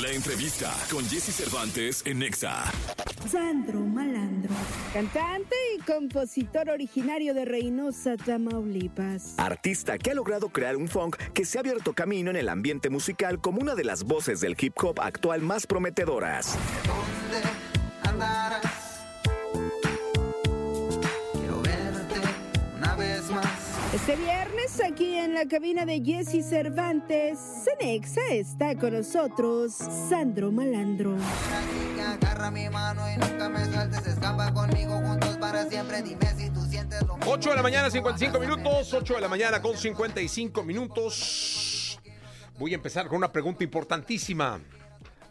La entrevista con Jesse Cervantes en Nexa. Sandro Malandro, cantante y compositor originario de Reynosa, Tamaulipas. Artista que ha logrado crear un funk que se ha abierto camino en el ambiente musical como una de las voces del hip hop actual más prometedoras. Este viernes, aquí en la cabina de Jesse Cervantes, Cenexa está con nosotros, Sandro Malandro. Niña agarra mi mano y nunca me sueltes. Escapa conmigo juntos para siempre. Dime si tú sientes lo mismo. 8 de la mañana, 55 minutos. 8 de la mañana con 55 minutos. Voy a empezar con una pregunta importantísima.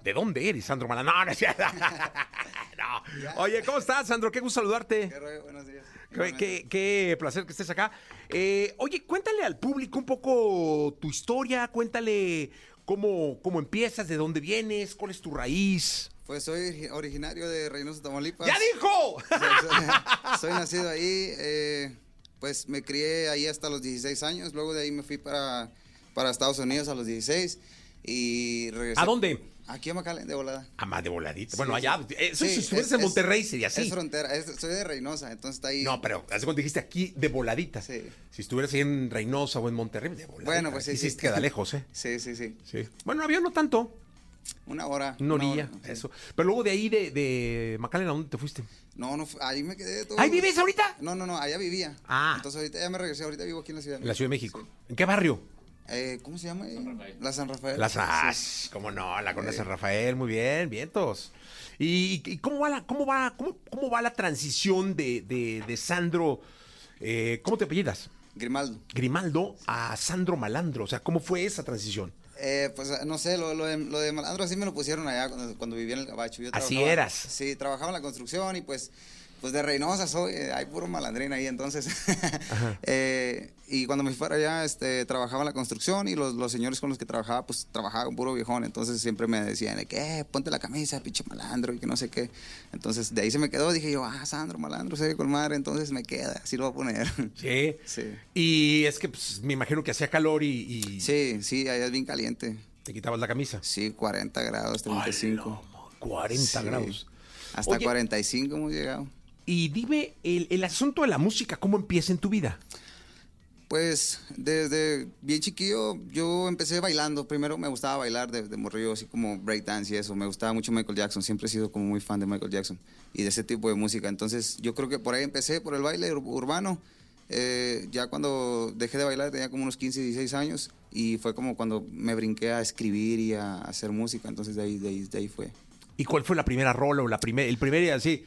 ¿De dónde eres, Sandro Malandro? No. Oye, ¿cómo estás, Sandro? Qué gusto saludarte. Qué rollo, Buenos días. Qué, qué- qué placer que estés acá. Eh, oye, cuéntale al público un poco tu historia, cuéntale cómo, cómo empiezas, de dónde vienes, cuál es tu raíz. Pues soy origi- originario de Reynosa, Tamaulipas. ¡Ya dijo! Soy nacido ahí. eh, pues me crié ahí hasta los 16 años. Luego de ahí me fui para, para Estados Unidos a los 16. Y regresé. ¿A dónde? Aquí a McAllen, de volada. Ah, más de voladita. Sí, bueno, allá. Eso Sí, si estuvieras es- en Monterrey sería así. Es frontera. es- soy de Reynosa, entonces está ahí. No, pero hace cuando dijiste aquí de voladita. Sí. Si estuvieras ahí en Reynosa o en Monterrey, de voladita. Bueno, pues sí, Aquí sí sí. queda lejos, ¿eh? Sí, sí, sí. Sí. Bueno, avión no tanto. Una hora. Una una orilla, sí. eso. Pero luego de ahí, de, de ¿a dónde te fuiste? No, no, ahí me quedé todo. ¿Ahí vives ahorita? No, no, no, allá vivía. Ah. Entonces ahorita ya me regresé. Ahorita vivo aquí en la ciudad. En la Ciudad de México. ¿En qué barrio? Eh, ¿Cómo se llama? ahí? La San Rafael. Las Sí. As, cómo no, la conoce Rafael, muy bien, vientos. ¿Y, y cómo va la, cómo va, cómo, cómo va la transición de, de, de Sandro? eh, ¿Cómo te apellidas? Grimaldo. Grimaldo a Sandro Malandro. O sea, ¿cómo fue esa transición? Eh, pues no sé, lo, lo de, lo de malandro así me lo pusieron allá cuando, cuando vivía en el gabacho. Yo Así eras. Sí, trabajaba en la construcción y pues, pues de Reynosa soy, eh, hay puro malandrín ahí, entonces. Eh, y cuando me fui para allá, este, trabajaba en la construcción y los, los señores con los que trabajaba, pues trabajaba con puro viejón, entonces siempre me decían, de que, "Eh, ponte la camisa, pinche malandro, y que no sé qué. Entonces de ahí se me quedó, dije yo, ah, Sandro, malandro, se ve con madre, entonces me queda, así lo voy a poner. Sí. Sí. Y es que pues, me imagino que hacía calor y, y Sí, sí, allá es bien caliente. te quitabas la camisa. Sí, 40 grados, 35. Ay, no, 40 Sí. grados. Hasta Oye, 45 hemos llegado. Y dime, el, el asunto de la música, ¿cómo empieza en tu vida? Pues desde bien chiquillo yo empecé bailando. Primero me gustaba bailar de, de morrillo, así como breakdance y eso. Me gustaba mucho Michael Jackson. Siempre he sido como muy fan de Michael Jackson y de ese tipo de música. Entonces yo creo que por ahí empecé, por el baile ur- urbano. Eh, ya cuando dejé de bailar tenía como unos 15, 16 años y fue como cuando me brinqué a escribir y a hacer música. Entonces de ahí, de ahí, de ahí fue. ¿Y cuál fue la primera rola o la primer, el primer así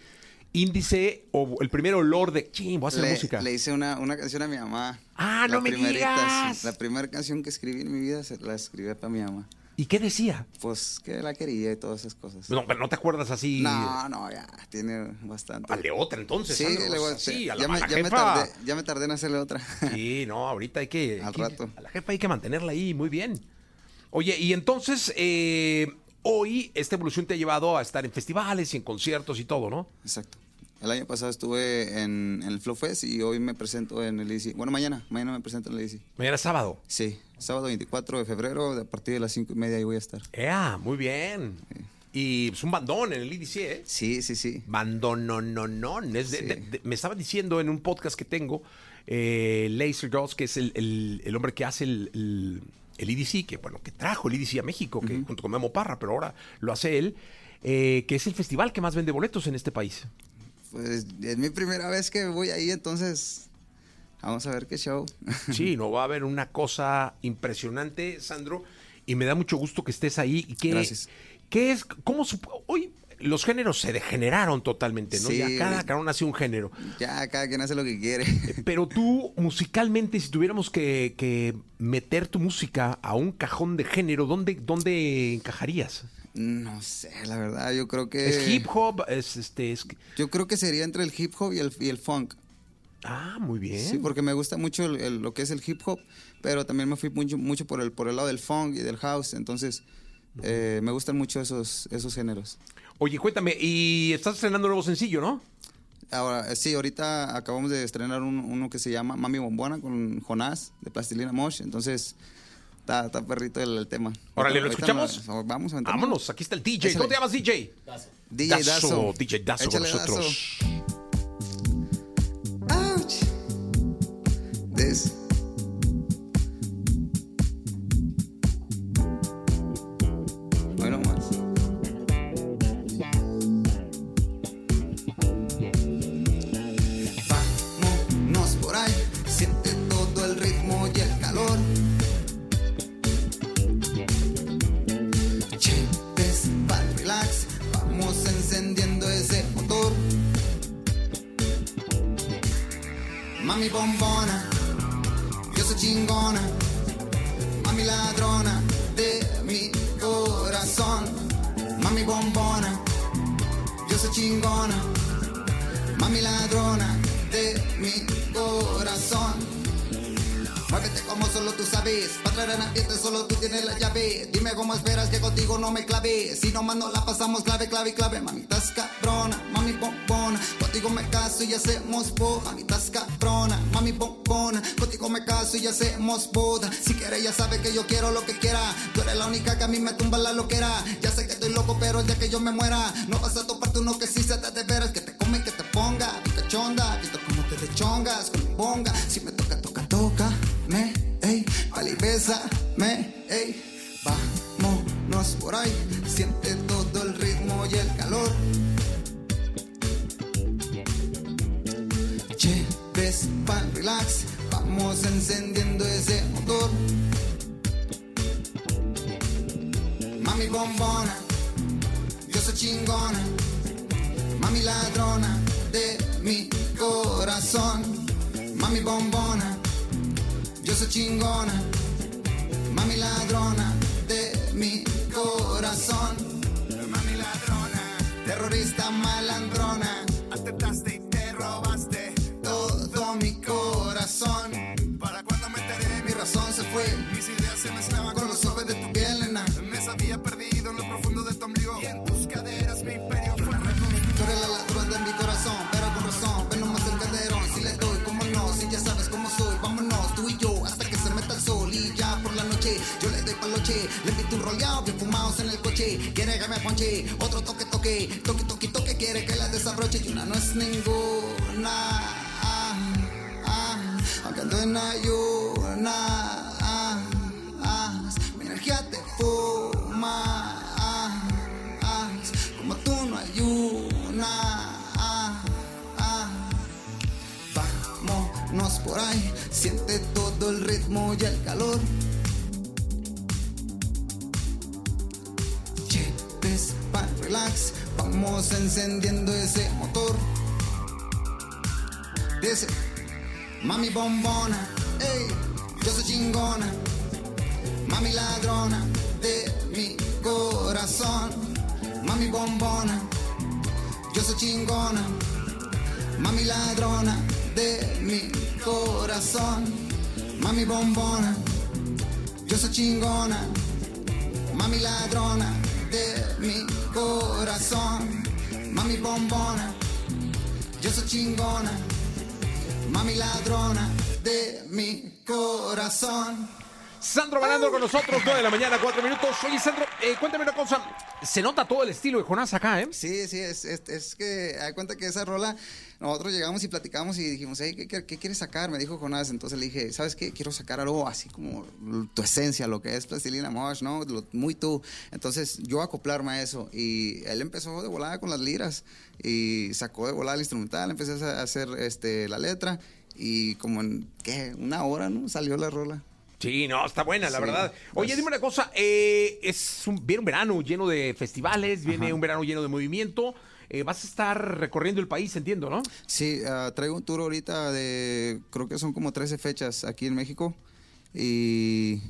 índice o el primer olor de ching, voy a hacer le, música? le hice una, una canción a mi mamá. Ah, no me digas. La primera canción que escribí en mi vida se la escribí para mi mamá. ¿Y qué decía? Pues que la quería y todas esas cosas. No, pero no te acuerdas así. No, no, ya, tiene bastante. Hazle otra entonces. Sí, le voy a sí, a la, ya, me, a la ya me jefa. tardé, ya me tardé en hacerle otra. Sí, no, ahorita hay que. Al hay que- rato. A la jefa hay que mantenerla ahí, muy bien. Oye, y entonces, eh, hoy esta evolución te ha llevado a estar en festivales y en conciertos y todo, ¿no? Exacto. El año pasado estuve en, en el Flow Fest y hoy me presento en el ICI. Bueno, mañana, mañana me presento en el ICI. Mañana es sábado. Sí, sábado 24 de febrero, a partir de las 5 y media ahí voy a estar. ¡Ea! Muy bien. Y es un bandón en el IDC, ¿eh? Sí, sí, sí. Bandón, no, no, no. Es de- Sí. de- de- me estaba diciendo en un podcast que tengo, eh, Laser Girls, que es el, el- el hombre que hace el, el, el EDC, que bueno, que trajo el EDC a México, que junto con Memo Parra, pero ahora lo hace él, eh, que es el festival que más vende boletos en este país. Pues es mi primera vez que voy ahí, entonces vamos a ver qué show. Sí, no va a haber una cosa impresionante, Sandro, y me da mucho gusto que estés ahí. y que, Gracias. ¿Qué es? ¿Cómo hoy los géneros se degeneraron totalmente, ¿no? Sí. Ya cada cabrón hace un género. ya, cada quien hace lo que quiere. Pero tú, musicalmente, si tuviéramos que, que meter tu música a un cajón de género, ¿dónde, dónde encajarías? No sé, la verdad, yo creo que... ¿Es hip hop? ¿Es este? Es... Yo creo que sería entre el hip hop y el, y el funk. Ah, muy bien. Sí, porque me gusta mucho el- el- lo que es el hip hop, pero también me fui mucho, mucho por, el, por el lado del funk y del house, entonces eh, me gustan mucho esos, esos géneros. Oye, cuéntame, y estás estrenando un nuevo sencillo, ¿no? Ahora, eh, sí, ahorita acabamos de estrenar un- uno que se llama Mami Bombona con Jonás de Plastilina Mosh, entonces Está, está perrito el, el tema. Órale, ¿lo escuchamos? nos- Vamos, aventamos. Vámonos, aquí está el DJ. Échale. ¿Cómo te llamas, DJ? DJ Dazo. DJ Dazo con nosotros. Ouch. This. Mami bombona, yo soy chingona. Mami ladrona de mi corazón. Mami bombona, yo soy chingona. Mami ladrona de mi corazón. Muévete como solo tú sabes. Pa' traer en ambiente solo tú tienes la llave. Dime cómo esperas que contigo no me clave. Si no no la pasamos clave, clave, clave. Mami, estás cabrona, mami bombona. Contigo me caso y hacemos boda. Mami, estás cabrona, mami bombona. Contigo me caso y hacemos boda. Si quieres ya sabes que yo quiero lo que quiera. Tú eres la única que a mí me tumba la loquera. Ya sé que estoy loco, pero el día que yo me muera, no vas a toparte uno que sí se te de veras. Que te come que te ponga. Picachonda, visto como te dechongas con mi bonga. Bésame, ey. Vámonos por ahí, siente todo el ritmo y el calor. Che, ves, pan, relax, vamos encendiendo ese motor. Mami bombona, yo soy chingona. Mami ladrona de mi corazón. Mami bombona, yo soy chingona. Ladrona de mi corazón. Mami ladrona, terrorista malandrona. Atentaste y te robaste todo mi corazón. Para cuando me enteré, mi razón se fue. Mis ideas se mezclaban con los sobres de tu piel, nena. Me sabía perdido en lo profundo Le invito un roleado, bien fumados en el coche. Quiere que me ponche, otro toque, toque. Toque, toque, toque, quiere que la desabroche. Y una no es ninguna. Ah, ah, aunque en ayuna. Ah, mi energía te fuma. Como tú no hay una. Vámonos por ahí, siente todo el ritmo y el calor. Vamos encendiendo ese motor. Dice, mami bombona, ey, yo soy chingona. Mami ladrona de mi corazón. Mami bombona, yo soy chingona. Mami ladrona de mi corazón. Mami bombona, yo soy chingona. Mami ladrona mi corazón. Mami bombona, yo soy chingona. Mami ladrona de mi corazón. Sandro Balandro con nosotros, 9 de la mañana, 4 minutos. Oye, Sandro, eh, cuéntame una cosa. Se nota todo el estilo de Jonás acá, ¿eh? Sí, sí, es, que hay cuenta que esa rola, nosotros llegamos y platicamos y dijimos, hey, ¿qué, qué, qué quieres sacar? Me dijo Jonás, entonces le dije, ¿sabes qué? Quiero sacar algo así como tu esencia, lo que es Plastilina Mosh, ¿no? Lo- muy tú. Entonces yo acoplarme a eso y él empezó de volada con las liras y sacó de volada el instrumental, empecé a hacer este, la letra y como en, ¿qué? Una hora, ¿no? Salió la rola. Sí, no, está buena, la Sí, verdad. Oye, pues- dime una cosa. eh, es un, viene un verano lleno de festivales, viene Ajá. un verano lleno de movimiento. eh, vas a estar recorriendo el país, entiendo, ¿no? Sí, ah, traigo un tour ahorita de, creo que son como 13 fechas aquí en México. Y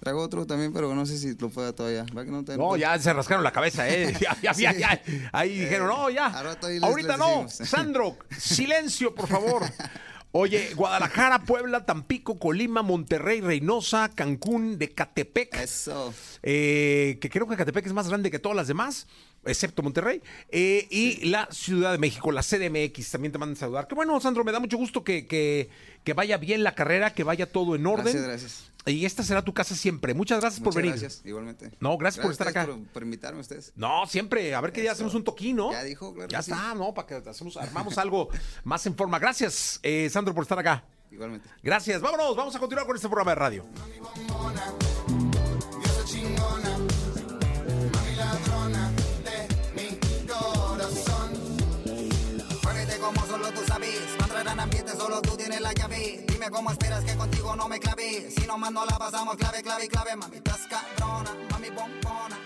traigo otro también, pero no sé si lo pueda todavía. ¿Va que no, ya se rascaron la cabeza, ¿eh? Ya, ya, ya, ya. Ahí dijeron, no, ya. Ahorita les no. Sandro, silencio, por favor. Oye, Guadalajara, Puebla, Tampico, Colima, Monterrey, Reynosa, Cancún, de Catepec. Eso. eh, que creo que Catepec es más grande que todas las demás, excepto Monterrey, eh, y la Ciudad de México, la CDMX, también te mandan a saludar. Que bueno, Sandro, me da mucho gusto que, que- que vaya bien la carrera, que vaya todo en orden. Gracias, gracias. Y esta será tu casa siempre. Muchas gracias por Muchas venir. gracias, igualmente. No, gracias por estar acá. Por, por invitarme a ustedes. No, siempre. A ver qué día hacemos un toquino. Ya dijo, claro Ya que sí. está, ¿no? Para que hacemos, armamos algo más en forma. Gracias, eh, Sandro, por estar acá. Igualmente. Gracias. Vámonos, vamos a continuar con este programa de radio. ¿Cómo esperas que contigo no me clave? Si no más no la pasamos clave, clave, clave. Mami, estás cabrona, mami, bombona.